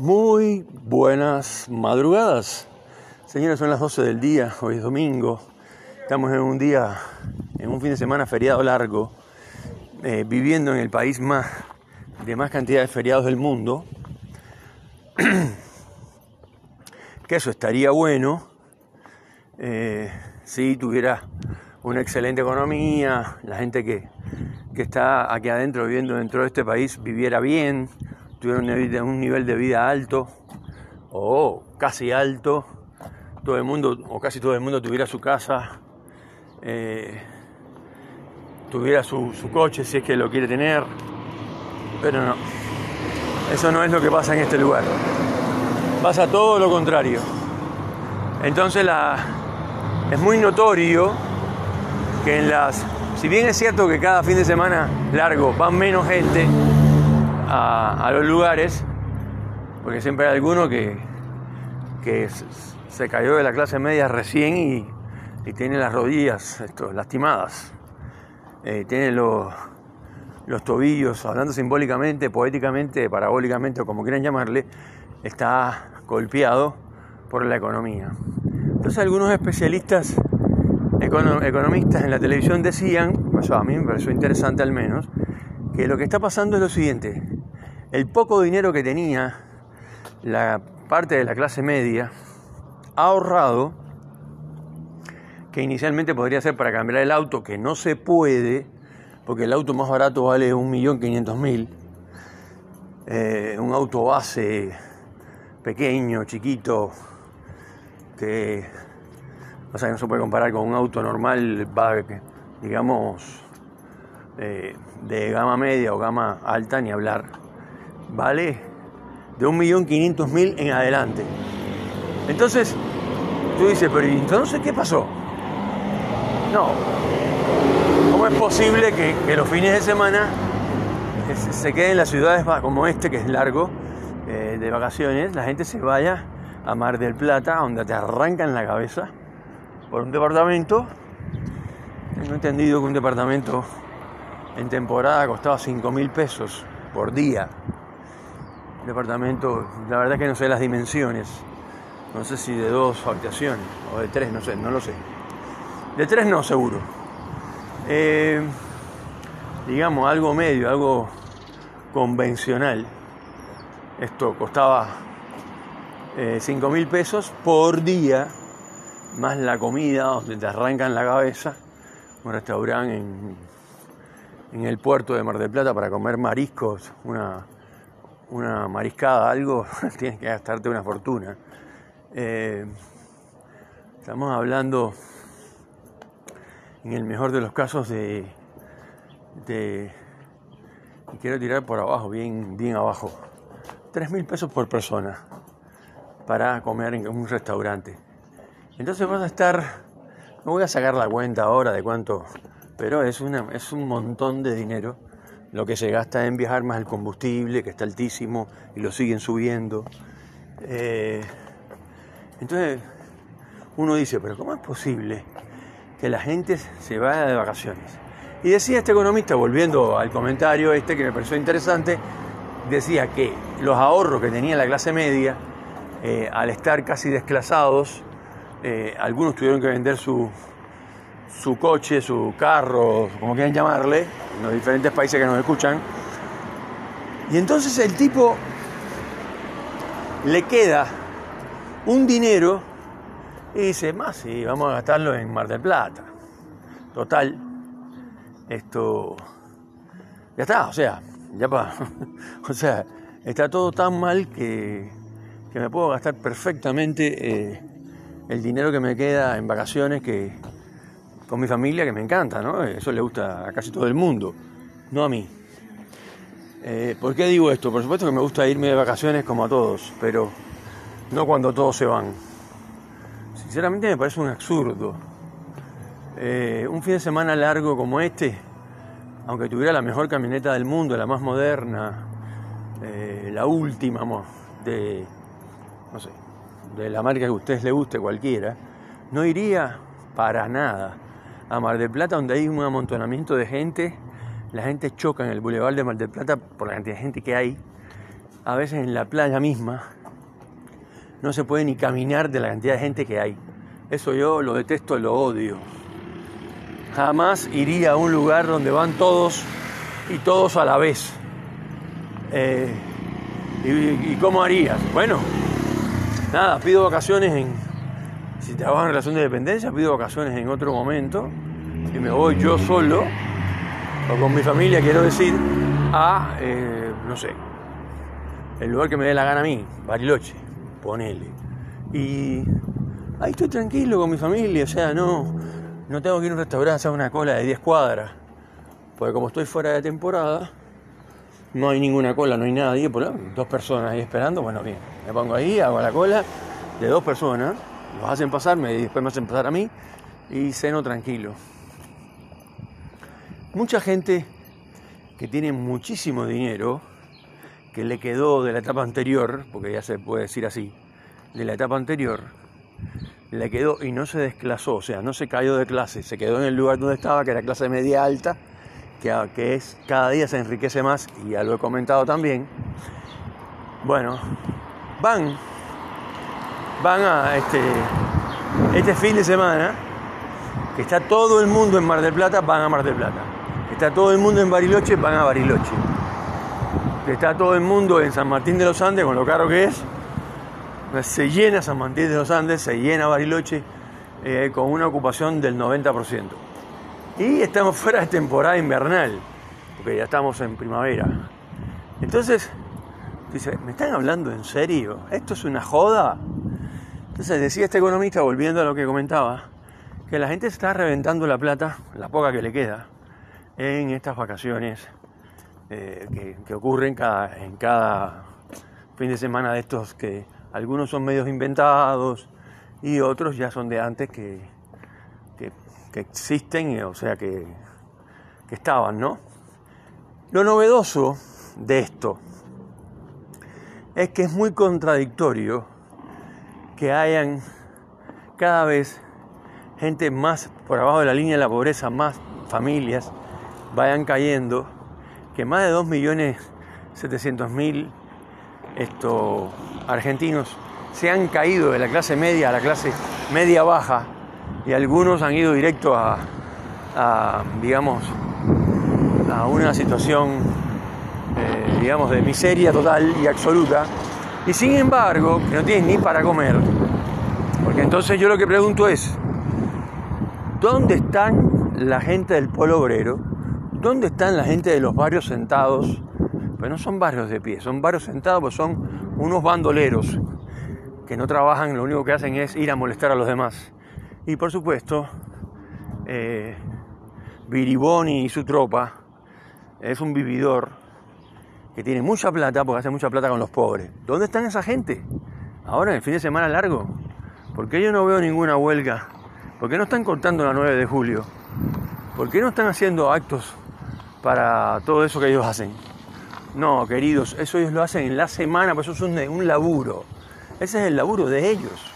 Muy buenas madrugadas. Señores, son las 12 del día, hoy es domingo. Estamos en un día, en un fin de semana feriado largo, eh, viviendo en el país más de más cantidad de feriados del mundo. que eso estaría bueno eh, si tuviera una excelente economía, la gente que, que está aquí adentro viviendo dentro de este país viviera bien, tuviera un nivel de vida alto o casi alto, todo el mundo o casi todo el mundo tuviera su casa, eh, tuviera su, coche si es que lo quiere tener, pero no, eso no es lo que pasa en este lugar, pasa todo lo contrario. Entonces la, es muy notorio que en las, si bien es cierto que cada fin de semana largo van menos gente, a, los lugares, porque siempre hay alguno que, que se cayó de la clase media recién y, tiene las rodillas lastimadas, eh, tiene los, los tobillos, hablando simbólicamente, poéticamente, parabólicamente como quieran llamarle, está golpeado por la economía. Entonces algunos especialistas economistas en la televisión decían, a mí me pareció interesante al menos, que lo que está pasando es lo siguiente, el poco dinero que tenía la parte de la clase media ahorrado, que inicialmente podría ser para cambiar el auto, que no se puede, porque el auto más barato vale 1.500.000, eh, un auto base pequeño, chiquito, que o sea, no se puede comparar con un auto normal, digamos, eh, de gama media o gama alta, ni hablar vale de 1.500.000 en adelante. Entonces, tú dices, pero entonces qué pasó? No. ¿Cómo es posible que, los fines de semana se queden en las ciudades como este, que es largo, eh, de vacaciones, la gente se vaya a Mar del Plata, donde te arrancan la cabeza por un departamento? Tengo entendido que un departamento en temporada costaba 5 mil pesos por día departamento, la verdad que no sé las dimensiones, no sé si de dos habitaciones o de tres, no sé, no lo sé. De tres no, seguro. Eh, digamos, algo medio, algo convencional. Esto costaba eh, 5 mil pesos por día, más la comida, donde te arrancan la cabeza, un restaurante en, en el puerto de Mar del Plata para comer mariscos, una una mariscada, algo, tienes que gastarte una fortuna. Eh, estamos hablando, en el mejor de los casos, de, de quiero tirar por abajo, bien, bien abajo, 3 mil pesos por persona para comer en un restaurante. Entonces vas a estar, no voy a sacar la cuenta ahora de cuánto, pero es, una, es un montón de dinero lo que se gasta en viajar más el combustible, que está altísimo y lo siguen subiendo. Eh, entonces uno dice, pero ¿cómo es posible que la gente se vaya de vacaciones? Y decía este economista, volviendo al comentario este que me pareció interesante, decía que los ahorros que tenía la clase media, eh, al estar casi desclasados, eh, algunos tuvieron que vender su, su coche, su carro, como quieran llamarle, en los diferentes países que nos escuchan. Y entonces el tipo le queda un dinero y dice, más sí, vamos a gastarlo en Mar del Plata. Total, esto ya está, o sea, ya pa, o sea, está todo tan mal que, que me puedo gastar perfectamente eh, el dinero que me queda en vacaciones que con mi familia, que me encanta, ¿no? Eso le gusta a casi todo el mundo, no a mí. Eh, ¿Por qué digo esto? Por supuesto que me gusta irme de vacaciones como a todos, pero no cuando todos se van. Sinceramente me parece un absurdo. Eh, un fin de semana largo como este, aunque tuviera la mejor camioneta del mundo, la más moderna, eh, la última, de, no sé, de la marca que a ustedes les guste, cualquiera, no iría para nada a Mar del Plata, donde hay un amontonamiento de gente. La gente choca en el bulevar de Mar del Plata por la cantidad de gente que hay. a veces en la playa misma no se puede ni caminar de la cantidad de gente que hay. Eso yo lo detesto, lo odio. Jamás iría a un lugar donde van todos y todos a la vez. Eh, ¿y, cómo harías? Bueno, nada, pido vacaciones en. Si trabajo en relación de dependencia, pido vacaciones en otro momento y me voy yo solo, o con mi familia, quiero decir, a, eh, no sé, el lugar que me dé la gana a mí, Bariloche, ponele. Y ahí estoy tranquilo con mi familia, o sea, no, no tengo que ir a un restaurante a hacer una cola de 10 cuadras, porque como estoy fuera de temporada, no hay ninguna cola, no hay nadie, dos personas ahí esperando, bueno, bien, me pongo ahí, hago la cola de dos personas, los hacen pasar, y después me hacen pasar a mí y ceno tranquilo. Mucha gente que tiene muchísimo dinero, que le quedó de la etapa anterior, porque ya se puede decir así, de la etapa anterior, le quedó y no se desclasó, o sea, no se cayó de clase, se quedó en el lugar donde estaba, que era clase media alta, que, que es cada día se enriquece más, y ya lo he comentado también. Bueno, van, van a este, este fin de semana, que está todo el mundo en Mar del Plata, van a Mar del Plata. Está todo el mundo en Bariloche, van a Bariloche. Está todo el mundo en San Martín de los Andes, con lo caro que es. Se llena San Martín de los Andes, se llena Bariloche eh, con una ocupación del 90%. Y estamos fuera de temporada invernal, porque ya estamos en primavera. Entonces, dice, ¿me están hablando en serio? ¿Esto es una joda? Entonces decía este economista, volviendo a lo que comentaba, que la gente está reventando la plata, la poca que le queda, en estas vacaciones eh, que, ocurren cada, en cada fin de semana de estos que algunos son medios inventados y otros ya son de antes que, que, existen, o sea que, que estaban, ¿no? Lo novedoso de esto es que es muy contradictorio que hayan cada vez gente más por abajo de la línea de la pobreza, más familias vayan cayendo, que más de 2.700.000 argentinos se han caído de la clase media a la clase media baja y algunos han ido directo a, digamos, a una situación, eh, digamos, de miseria total y absoluta. Y sin embargo, que no tienen ni para comer. Porque entonces yo lo que pregunto es, ¿dónde están la gente del polo obrero? ¿Dónde están la gente de los barrios sentados? Pues no son barrios de pie, son barrios sentados, pues son unos bandoleros que no trabajan, lo único que hacen es ir a molestar a los demás. Y por supuesto, eh, Biriboni y su tropa es un vividor que tiene mucha plata porque hace mucha plata con los pobres. ¿Dónde están esa gente? Ahora en el fin de semana largo. ¿Por qué yo no veo ninguna huelga? ¿Por qué no están cortando la 9 de julio? ¿Por qué no están haciendo actos para todo eso que ellos hacen. No, queridos, eso ellos lo hacen en la semana, pues eso es un, laburo. Ese es el laburo de ellos,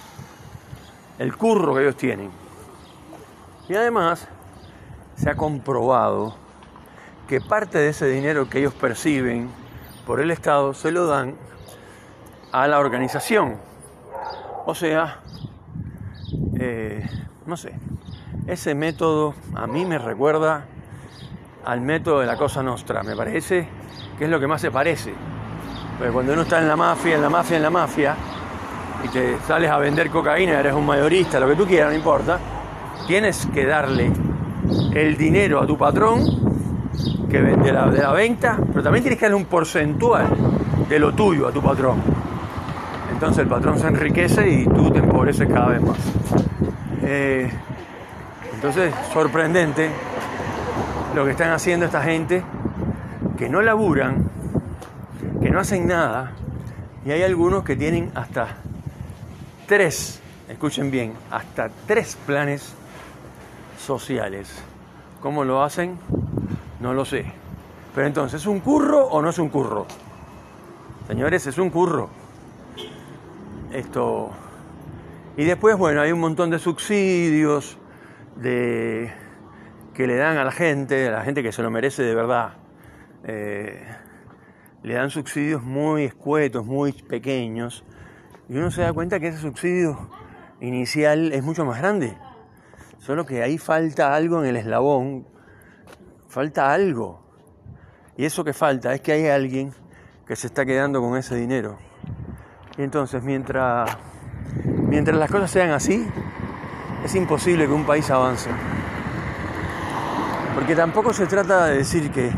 el curro que ellos tienen. Y además se ha comprobado que parte de ese dinero que ellos perciben por el Estado se lo dan a la organización. O sea, eh, no sé, ese método a mí me recuerda al método de la cosa nostra, me parece que es lo que más se parece. Porque cuando uno está en la mafia, en la mafia, en la mafia, y te sales a vender cocaína, eres un mayorista, lo que tú quieras, no importa, tienes que darle el dinero a tu patrón que vende la, de la venta, pero también tienes que darle un porcentual de lo tuyo a tu patrón. Entonces el patrón se enriquece y tú te empobreces cada vez más. Eh, entonces, sorprendente lo que están haciendo esta gente que no laburan, que no hacen nada, y hay algunos que tienen hasta tres, escuchen bien, hasta tres planes sociales. ¿Cómo lo hacen? No lo sé. Pero entonces, ¿es un curro o no es un curro? Señores, es un curro. Esto. Y después, bueno, hay un montón de subsidios, de que le dan a la gente, a la gente que se lo merece de verdad, eh, le dan subsidios muy escuetos, muy pequeños, y uno se da cuenta que ese subsidio inicial es mucho más grande. Solo que ahí falta algo en el eslabón, falta algo. Y eso que falta es que hay alguien que se está quedando con ese dinero. Y entonces mientras, mientras las cosas sean así, es imposible que un país avance. Porque tampoco se trata de decir que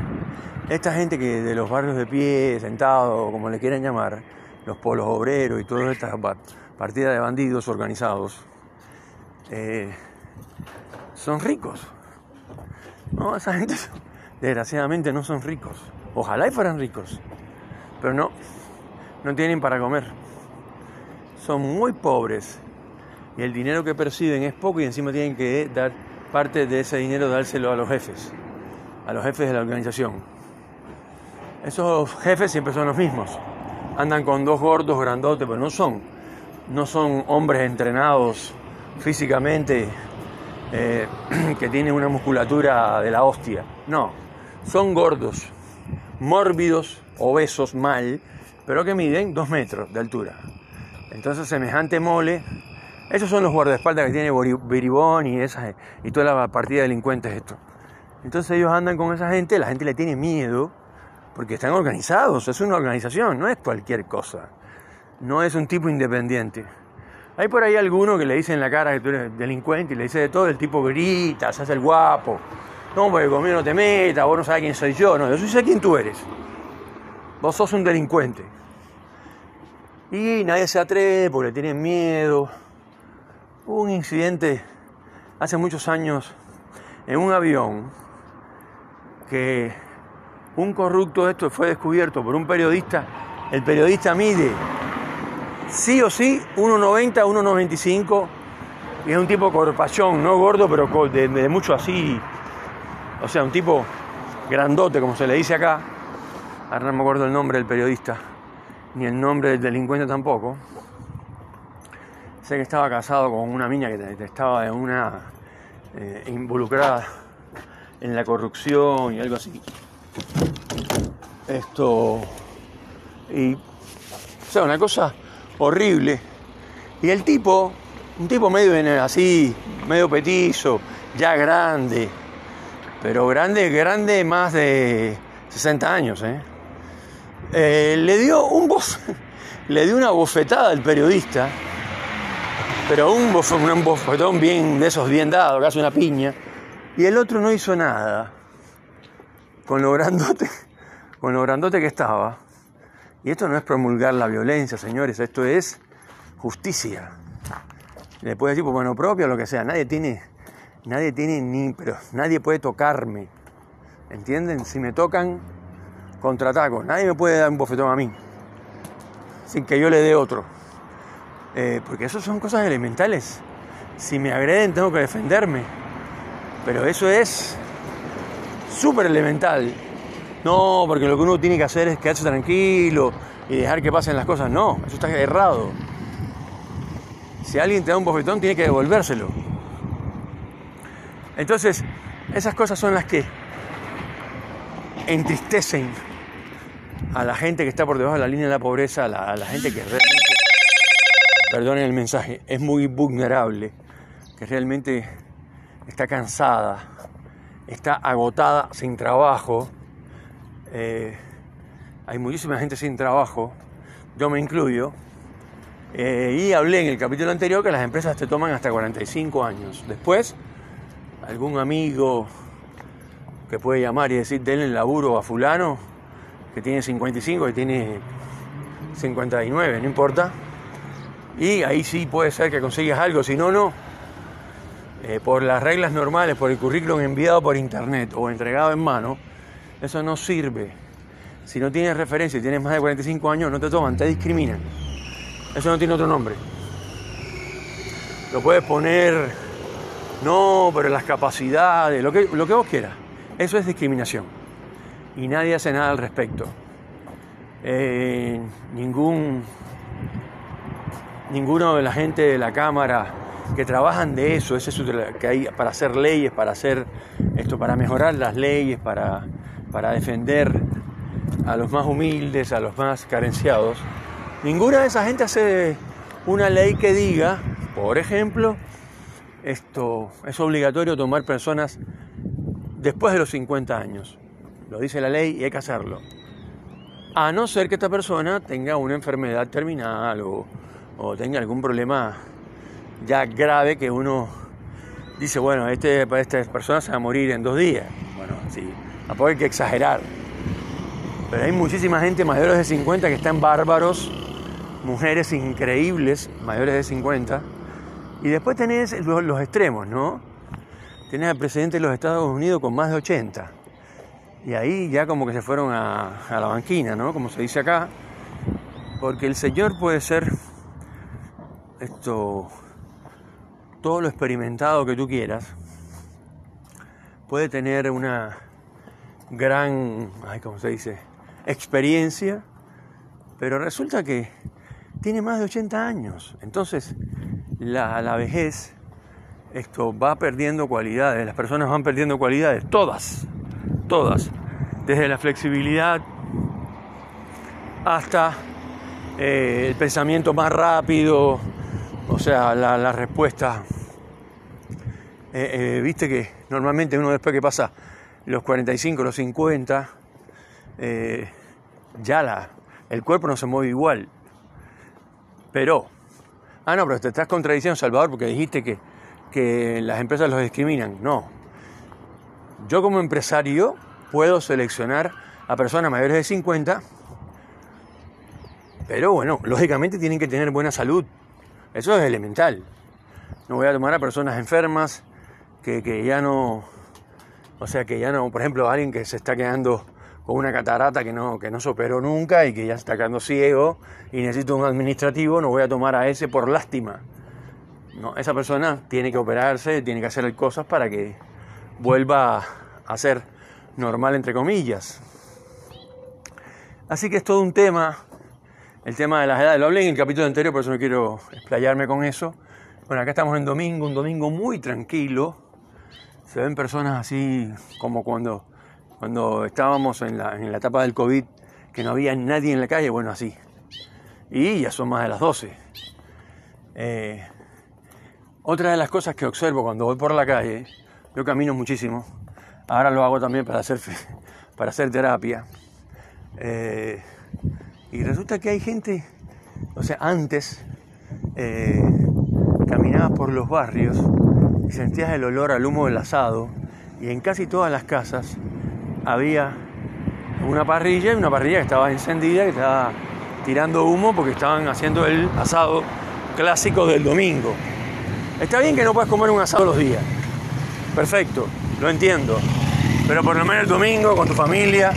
esta gente que de los barrios de pie, sentado, como le quieran llamar, los polos obreros y todas estas partidas de bandidos organizados, eh, son ricos. No, esa gente desgraciadamente no son ricos. Ojalá y fueran ricos, pero no, no tienen para comer. Son muy pobres y el dinero que perciben es poco y encima tienen que dar parte de ese dinero, dárselo a los jefes, a los jefes de la organización. Esos jefes siempre son los mismos. Andan con dos gordos grandotes, pero no son, no son hombres entrenados físicamente eh, que tienen una musculatura de la hostia. No, son gordos, mórbidos, obesos, mal, pero que miden dos metros de altura. Entonces semejante mole, esos son los guardaespaldas que tiene Beribón y, y toda la partida de delincuentes esto. Entonces ellos andan con esa gente, la gente le tiene miedo, porque están organizados, es una organización, no es cualquier cosa, no es un tipo independiente. Hay por ahí alguno que le dice en la cara que tú eres delincuente y le dice de todo, el tipo grita, se hace el guapo. No, porque conmigo no te metas, vos no sabes quién soy yo. No, yo sí sé quién tú eres. Vos sos un delincuente. Y nadie se atreve porque le tienen miedo. Hubo un incidente hace muchos años en un avión que un corrupto de esto fue descubierto por un periodista. El periodista mide sí o sí 1,90, 1,95 y es un tipo corpachón, no gordo, pero de, mucho así, o sea, un tipo grandote, como se le dice acá. Ahora no me acuerdo el nombre del periodista, ni el nombre del delincuente tampoco. Sé que estaba casado con una niña que estaba en una eh, involucrada en la corrupción y algo así. Esto y o sea, una cosa horrible. Y el tipo, un tipo medio así, medio petizo, ya grande, pero grande, grande más de 60 años, ¿eh? Eh, le dio un le dio una bofetada al periodista, pero un, un bofetón bien de esos bien dado, casi una piña, y el otro no hizo nada, con lo grandote, con lo grandote que estaba. Y esto no es promulgar la violencia, señores, esto es justicia. Le puede decir por mano propia lo que sea, nadie tiene, nadie tiene ni, pero nadie puede tocarme. ¿Entienden? Si me tocan, contraataco. Nadie me puede dar un bofetón a mí, sin que yo le dé otro. Eh, porque eso son cosas elementales. Si me agreden, tengo que defenderme. Pero eso es súper elemental. No, porque lo que uno tiene que hacer es quedarse tranquilo y dejar que pasen las cosas. No, eso está errado. Si alguien te da un bofetón, tiene que devolvérselo. Entonces, esas cosas son las que entristecen a la gente que está por debajo de la línea de la pobreza, a la, gente que realmente, perdonen el mensaje, es muy vulnerable, que realmente está cansada, está agotada, sin trabajo, eh, hay muchísima gente sin trabajo, yo me incluyo, eh, y hablé en el capítulo anterior que las empresas te toman hasta 45 años. Después, algún amigo que puede llamar y decir, denle el laburo a fulano, que tiene 55, que tiene 59, no importa. Y ahí sí puede ser que consigas algo, si no, no. Eh, por las reglas normales, por el currículum enviado por internet o entregado en mano, eso no sirve. Si no tienes referencia y tienes más de 45 años, no te toman, te discriminan. Eso no tiene otro nombre. Lo puedes poner, no, pero las capacidades, lo que, lo que vos quieras. Eso es discriminación. Y nadie hace nada al respecto. Eh, ningún, ninguno de la gente de la Cámara que trabajan de eso, es que hay para hacer leyes, para hacer esto, para mejorar las leyes, para para defender a los más humildes, a los más carenciados, ninguna de esa gente hace una ley que diga, por ejemplo, esto es obligatorio tomar personas después de los 50 años. Lo dice la ley y hay que hacerlo. A no ser que esta persona tenga una enfermedad terminal o, o tenga algún problema ya grave que uno dice, bueno, este, esta persona se va a morir en dos días. Bueno, sí, tampoco hay que exagerar. Pero hay muchísima gente mayores de 50 que están bárbaros, mujeres increíbles mayores de 50. Y después tenés los, extremos, ¿no? Tenés al presidente de los Estados Unidos con más de 80. Y ahí ya como que se fueron a, a la banquina, ¿no? Como se dice acá. Porque el señor puede ser esto todo lo experimentado que tú quieras, puede tener una gran, ay, ¿cómo se dice? Experiencia, pero resulta que tiene más de 80 años. Entonces, la, la vejez, esto va perdiendo cualidades, las personas van perdiendo cualidades, todas, todas, desde la flexibilidad hasta eh, el pensamiento más rápido, o sea, la, la respuesta eh, eh, viste que normalmente uno después que pasa los 45, los 50, eh, ya la, el cuerpo no se mueve igual. Pero, ah, no, pero te estás contradiciendo, Salvador, porque dijiste que, que las empresas los discriminan. No. Yo como empresario puedo seleccionar a personas mayores de 50, pero bueno, lógicamente tienen que tener buena salud. Eso es elemental. No voy a tomar a personas enfermas, que, ya no, o sea, que ya no, por ejemplo, alguien que se está quedando con una catarata que no, que no se operó nunca y que ya está quedando ciego y necesita un administrativo, no voy a tomar a ese por lástima. No, esa persona tiene que operarse, tiene que hacer cosas para que vuelva a ser normal, entre comillas. Así que es todo un tema, el tema de las edades. Lo hablé en el capítulo anterior, por eso no quiero explayarme con eso. Bueno, acá estamos en domingo, un domingo muy tranquilo, se ven personas así como cuando, cuando estábamos en la, en la etapa del COVID, que no había nadie en la calle, bueno, así. Y ya son más de las 12. Eh, otra de las cosas que observo cuando voy por la calle, yo camino muchísimo, ahora lo hago también para hacer, para hacer terapia, eh, y resulta que hay gente, o sea, antes eh, caminabas por los barrios y sentías el olor al humo del asado y en casi todas las casas había una parrilla y una parrilla que estaba encendida, que estaba tirando humo porque estaban haciendo el asado clásico del domingo. Está bien que no puedas comer un asado los días. Perfecto, lo entiendo. Pero por lo menos el domingo con tu familia,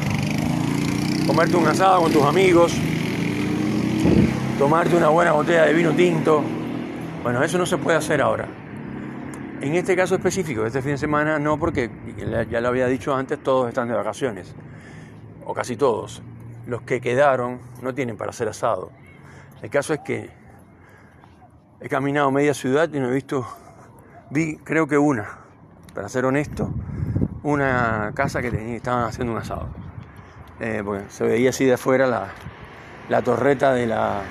comerte un asado con tus amigos, tomarte una buena botella de vino tinto. Bueno, eso no se puede hacer ahora. En este caso específico, este fin de semana, no, porque ya lo había dicho antes, todos están de vacaciones, o casi todos. Los que quedaron no tienen para hacer asado. El caso es que he caminado media ciudad y no he visto, vi creo que una, para ser honesto, una casa que tenía, estaban haciendo un asado. Eh, se veía así de afuera la, torreta de la,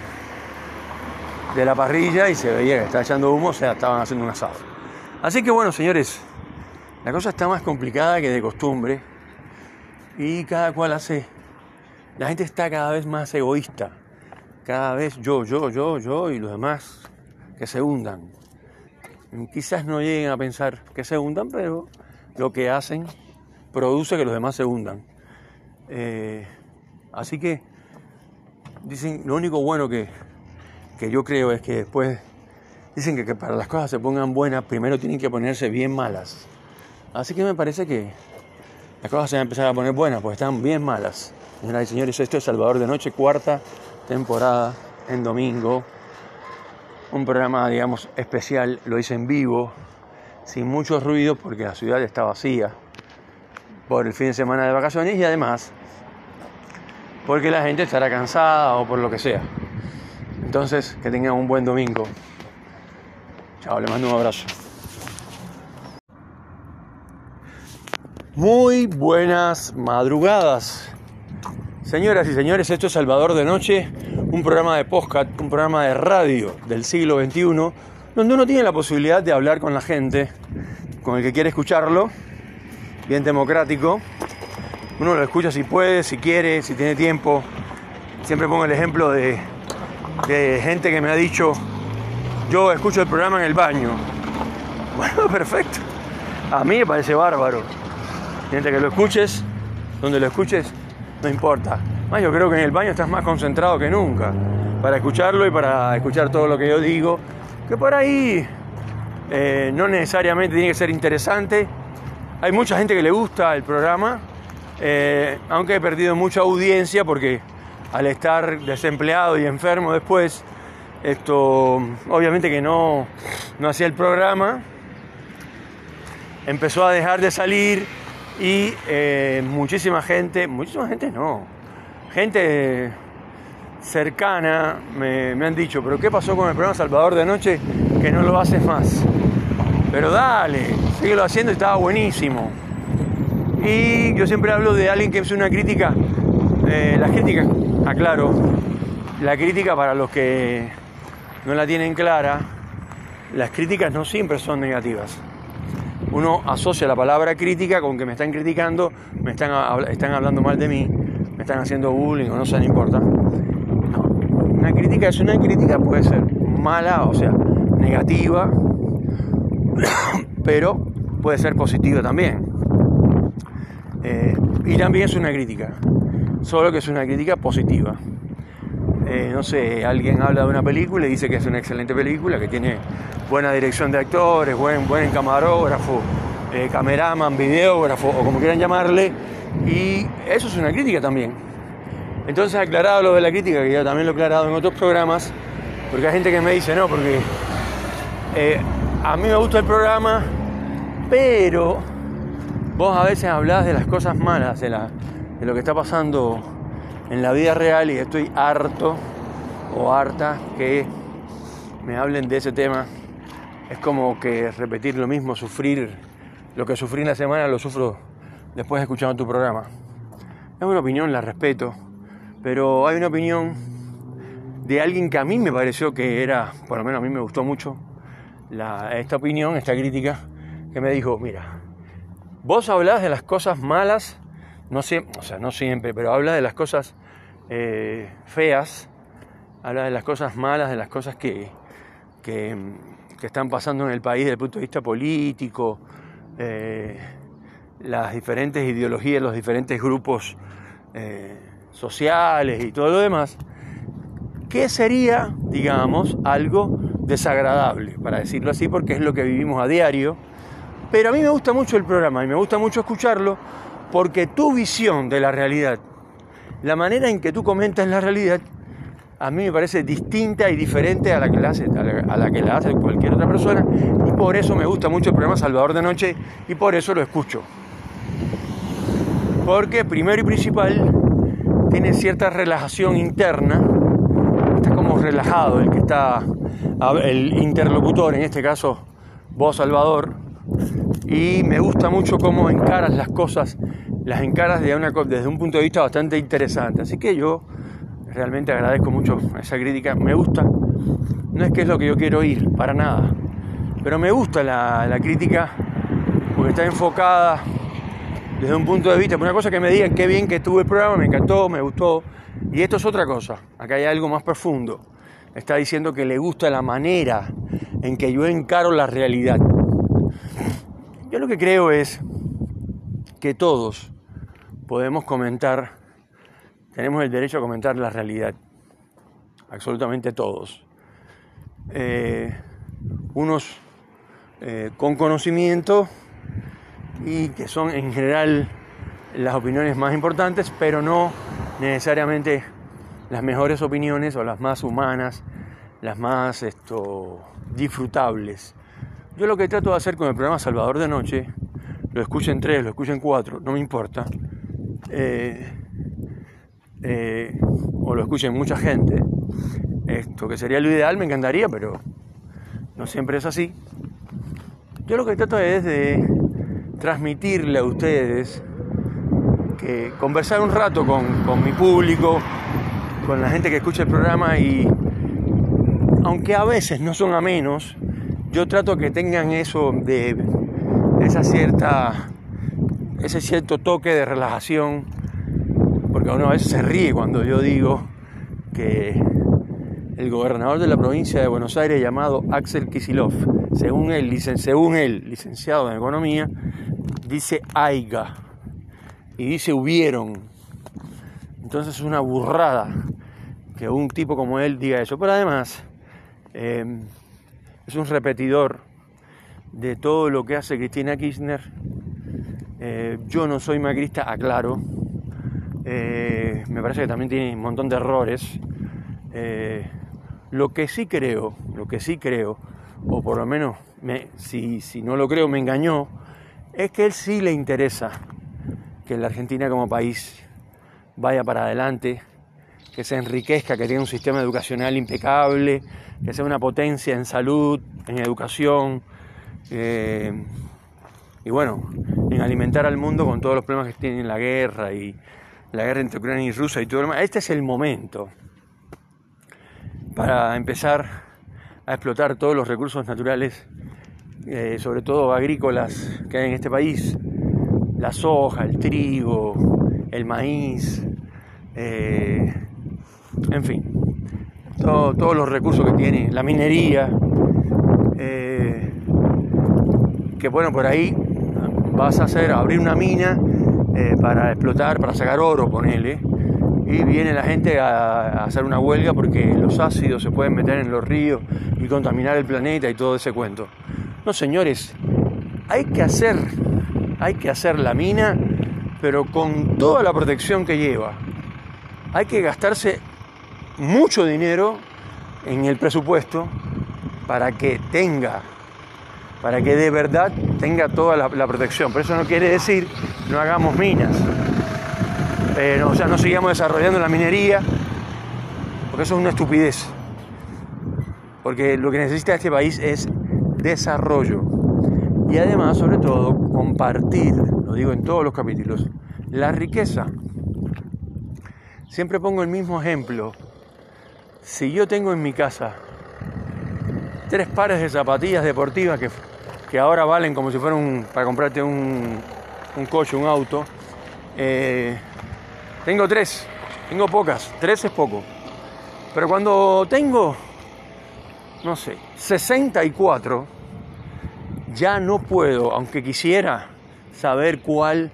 de la parrilla y se veía que estaba echando humo, o sea, estaban haciendo un asado. Así que bueno, señores, la cosa está más complicada que de costumbre y cada cual hace... La gente está cada vez más egoísta. Cada vez yo, yo, yo, yo y los demás que se hundan. Quizás no lleguen a pensar que se hundan, pero lo que hacen produce que los demás se hundan. Eh, así que dicen, lo único bueno que, que yo creo es que después Dicen que, para las cosas se pongan buenas, primero tienen que ponerse bien malas. Así que me parece que las cosas se van a empezar a poner buenas, porque están bien malas. Señoras señores, esto es Salvador de Noche, cuarta temporada en domingo. Un programa, digamos, especial, lo hice en vivo, sin mucho ruido, porque la ciudad está vacía por el fin de semana de vacaciones y además porque la gente estará cansada o por lo que sea. Entonces, que tengan un buen domingo. Chao, le mando un abrazo. Muy buenas madrugadas. Señoras y señores, esto es Salvador de Noche, un programa de podcast, un programa de radio del siglo XXI, donde uno tiene la posibilidad de hablar con la gente, con el que quiere escucharlo, bien democrático. Uno lo escucha si puede, si quiere, si tiene tiempo. Siempre pongo el ejemplo de gente que me ha dicho, yo escucho el programa en el baño. Bueno, perfecto. A mí me parece bárbaro. Gente que lo escuches, donde lo escuches, no importa. Más yo creo que en el baño estás más concentrado que nunca para escucharlo y para escuchar todo lo que yo digo. Que por ahí eh, no necesariamente tiene que ser interesante. Hay mucha gente que le gusta el programa, eh, aunque he perdido mucha audiencia porque al estar desempleado y enfermo después, esto obviamente que no, no hacía el programa, empezó a dejar de salir y eh, muchísima gente, muchísima gente no, gente cercana me, han dicho, pero ¿qué pasó con el programa Salvador de Noche que no lo haces más? Pero dale, síguelo haciendo estaba buenísimo. Y yo siempre hablo de alguien que hace una crítica, eh, las críticas, aclaro, la crítica para los que no la tienen clara, las críticas no siempre son negativas uno asocia la palabra crítica con que me están criticando, me están, están hablando mal de mí, me están haciendo bullying o no sé, no importa. No, una crítica es una crítica, puede ser mala, o sea, negativa, pero puede ser positiva también. Eh, y también es una crítica, solo que es una crítica positiva. Eh, no sé, alguien habla de una película y dice que es una excelente película, que tiene buena dirección de actores, buen, buen camarógrafo, eh, cameraman, videógrafo o como quieran llamarle, y eso es una crítica también. Entonces, aclarado lo de la crítica, que ya también lo he aclarado en otros programas, porque hay gente que me dice, no, porque eh, a mí me gusta el programa, pero vos a veces hablás de las cosas malas, de, la, de lo que está pasando en la vida real y estoy harto o harta que me hablen de ese tema. Es como que repetir lo mismo, sufrir lo que sufrí en la semana, lo sufro después de escuchar tu programa. Es una opinión, la respeto, pero hay una opinión de alguien que a mí me pareció que era, por lo menos a mí me gustó mucho, esta opinión, esta crítica, que me dijo, mira, vos hablás de las cosas malas no siempre, o sea, no siempre, pero habla de las cosas eh, feas, habla de las cosas malas, de las cosas que, que, están pasando en el país desde el punto de vista político, eh, las diferentes ideologías, los diferentes grupos eh, sociales y todo lo demás, ¿qué sería, digamos, algo desagradable, para decirlo así, porque es lo que vivimos a diario. Pero a mí me gusta mucho el programa y me gusta mucho escucharlo porque tu visión de la realidad, la manera en que tú comentas la realidad, a mí me parece distinta y diferente a la que la hace, a la, que la hace cualquier otra persona. Y por eso me gusta mucho el programa Salvador de Noche y por eso lo escucho. Porque primero y principal tiene cierta relajación interna. Está como relajado el que está, el interlocutor, en este caso vos Salvador. Y me gusta mucho cómo encaras las cosas las encaras desde un punto de vista bastante interesante. Así que yo realmente agradezco mucho esa crítica. Me gusta, no es que es lo que yo quiero oír, para nada, pero me gusta la, crítica porque está enfocada desde un punto de vista. Una cosa que me digan qué bien que estuvo el programa, me encantó, me gustó. Y esto es otra cosa, acá hay algo más profundo. Está diciendo que le gusta la manera en que yo encaro la realidad. Que creo es que todos podemos comentar, tenemos el derecho a comentar la realidad, absolutamente todos. Eh, unos eh, con conocimiento y que son en general las opiniones más importantes, pero no necesariamente las mejores opiniones o las más humanas, las más esto, disfrutables. Yo lo que trato de hacer con el programa Salvador de Noche, lo escuchen tres, lo escuchen cuatro, no me importa, eh, eh, o lo escuchen mucha gente, esto que sería lo ideal, me encantaría, pero no siempre es así. Yo lo que trato es de transmitirle a ustedes que conversar un rato con, con mi público, con la gente que escucha el programa y aunque a veces no son a menos, yo trato que tengan eso de esa cierta ese cierto toque de relajación porque uno a veces se ríe cuando yo digo que el gobernador de la provincia de Buenos Aires llamado Axel Kisilov, según él, según él licenciado en economía, dice AIGA y dice hubieron. Entonces es una burrada que un tipo como él diga eso. Pero además eh, es un repetidor de todo lo que hace Cristina Kirchner. Eh, yo no soy macrista, aclaro. Eh, me parece que también tiene un montón de errores. lo que sí creo, lo que sí creo, o por lo menos si, si no lo creo me engañó, es que él sí le interesa que la Argentina como país vaya para adelante, que se enriquezca, que tenga un sistema educacional impecable, que sea una potencia en salud, en educación, eh, y bueno, en alimentar al mundo con todos los problemas que tiene la guerra y la guerra entre Ucrania y Rusia y todo lo demás. Este es el momento para empezar a explotar todos los recursos naturales eh, sobre todo agrícolas que hay en este país, la soja, el trigo, el maíz, eh, en fin, todos los recursos que tiene, la minería, eh, que bueno, por ahí vas a hacer, abrir una mina para explotar, para sacar oro, ponele, y viene la gente a, hacer una huelga porque los ácidos se pueden meter en los ríos y contaminar el planeta y todo ese cuento. No, señores, hay que hacer, hay que hacer la mina, pero con toda la protección que lleva. Hay que gastarse mucho dinero en el presupuesto para que tenga, para que de verdad tenga toda la, protección. Pero eso no quiere decir no hagamos minas. Pero, o no sigamos desarrollando la minería, porque eso es una estupidez. Porque lo que necesita este país es desarrollo y además, sobre todo, compartir, lo digo en todos los capítulos, la riqueza. Siempre pongo el mismo ejemplo. Si yo tengo en mi casa tres pares de zapatillas deportivas que, que ahora valen como si fueran para comprarte un, un, coche, un auto, eh, tengo tres, tengo pocas, tres es poco. Pero cuando tengo no sé, 64, ya no puedo, aunque quisiera saber cuál,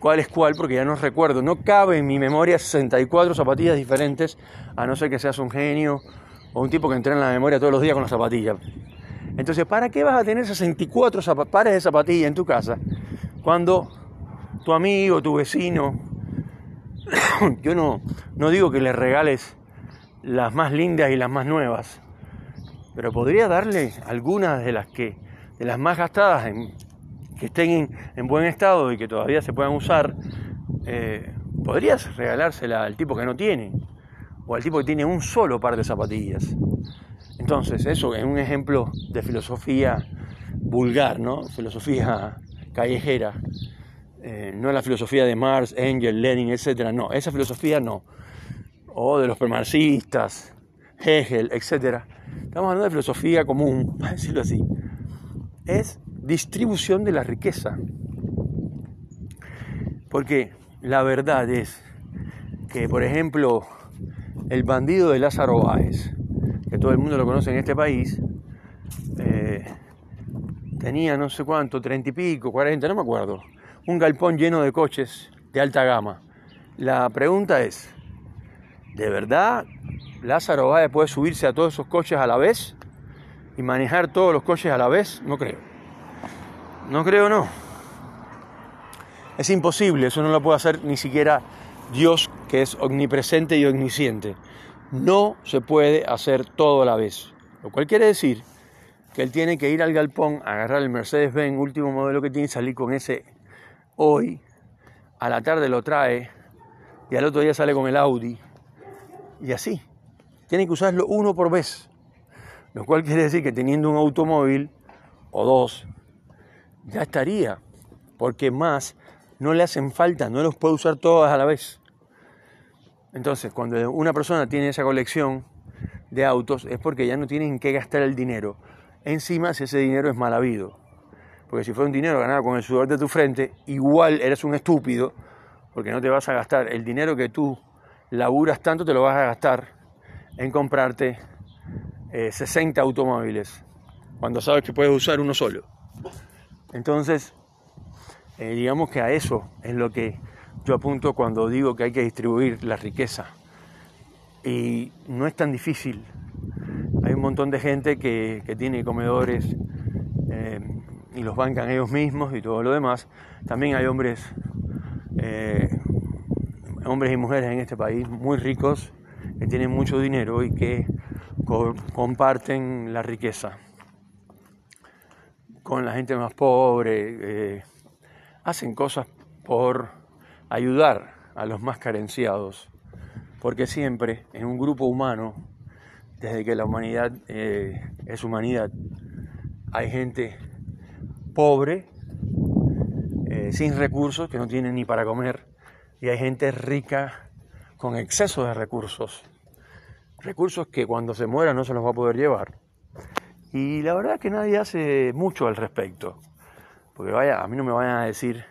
cuál es cuál, porque ya no recuerdo. No cabe en mi memoria 64 zapatillas diferentes, a no ser que seas un genio o un tipo que entra en la memoria todos los días con las zapatillas. Entonces, ¿para qué vas a tener 64 pares de zapatillas en tu casa cuando tu amigo, tu vecino, yo no, no digo que le regales las más lindas y las más nuevas, pero podría darle algunas de las que, de las más gastadas, que estén en, buen estado y que todavía se puedan usar, eh, podrías regalársela al tipo que no tiene, o al tipo que tiene un solo par de zapatillas. Entonces, eso es un ejemplo de filosofía vulgar, ¿no? Filosofía callejera. Eh, no la filosofía de Marx, Engel, Lenin, etc. No, esa filosofía no. O de los premarxistas, Hegel, etc. Estamos hablando de filosofía común, para decirlo así. Es distribución de la riqueza. Porque la verdad es que, por ejemplo, el bandido de Lázaro Báez, que todo el mundo lo conoce en este país, eh, tenía no sé cuánto, treinta y pico, cuarenta, no me acuerdo, un galpón lleno de coches de alta gama. La pregunta es, ¿de verdad Lázaro Báez puede subirse a todos esos coches a la vez y manejar todos los coches a la vez, no creo. No creo, no. Es imposible, eso no lo puede hacer ni siquiera Dios, que es omnipresente y omnisciente. No se puede hacer todo a la vez. Lo cual quiere decir que él tiene que ir al galpón, agarrar el Mercedes-Benz, último modelo que tiene, salir con ese hoy, a la tarde lo trae y al otro día sale con el Audi. Y así tiene que usarlo uno por vez. Lo cual quiere decir que teniendo un automóvil o dos, ya estaría. Porque más no le hacen falta, no los puede usar todas a la vez. Entonces, cuando una persona tiene esa colección de autos es porque ya no tienen que gastar el dinero. Encima, si ese dinero es mal habido. Porque si fue un dinero ganado con el sudor de tu frente, igual eres un estúpido, porque no te vas a gastar el dinero que tú laburas tanto, te lo vas a gastar en comprarte 60 eh, automóviles, cuando sabes que puedes usar uno solo. Entonces, eh, digamos que a eso es lo que yo apunto cuando digo que hay que distribuir la riqueza. Y no es tan difícil. Hay un montón de gente que, tiene comedores eh, y los bancan ellos mismos y todo lo demás. También hay hombres, eh, hombres y mujeres en este país muy ricos que tienen mucho dinero y que comparten la riqueza con la gente más pobre, eh, hacen cosas por ayudar a los más carenciados, porque siempre en un grupo humano, desde que la humanidad eh, es humanidad, hay gente pobre, eh, sin recursos, que no tienen ni para comer, y hay gente rica con exceso de recursos, recursos que cuando se muera no se los va a poder llevar. Y la verdad es que nadie hace mucho al respecto. Porque vaya, a mí no me vayan a decir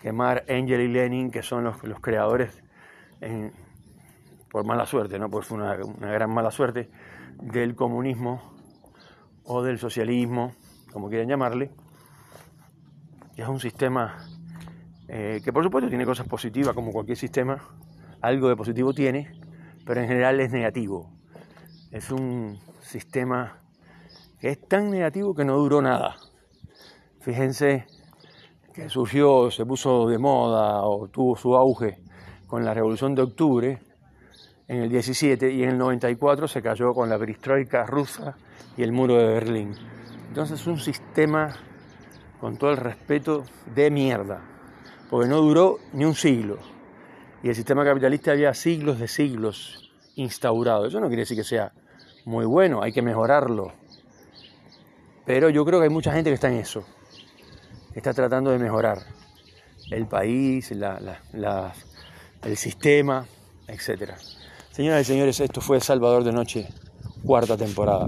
que Mark, Angel y Lenin, que son los, los creadores, por mala suerte, ¿no? Pues fue una, una gran mala suerte, del comunismo o del socialismo, como quieran llamarle, que es un sistema eh, que por supuesto tiene cosas positivas como cualquier sistema, algo de positivo tiene, pero en general es negativo. Es un sistema que es tan negativo que no duró nada. Fíjense que surgió, se puso de moda o tuvo su auge con la Revolución de Octubre en el 17 y en el 94 se cayó con la perestroika rusa y el muro de Berlín. Entonces es un sistema, con todo el respeto, de mierda, porque no duró ni un siglo. Y el sistema capitalista había siglos de siglos instaurado. Eso no quiere decir que sea muy bueno, hay que mejorarlo. Pero yo creo que hay mucha gente que está en eso, está tratando de mejorar el país, el sistema, etc. Señoras y señores, esto fue Salvador de Noche, cuarta temporada.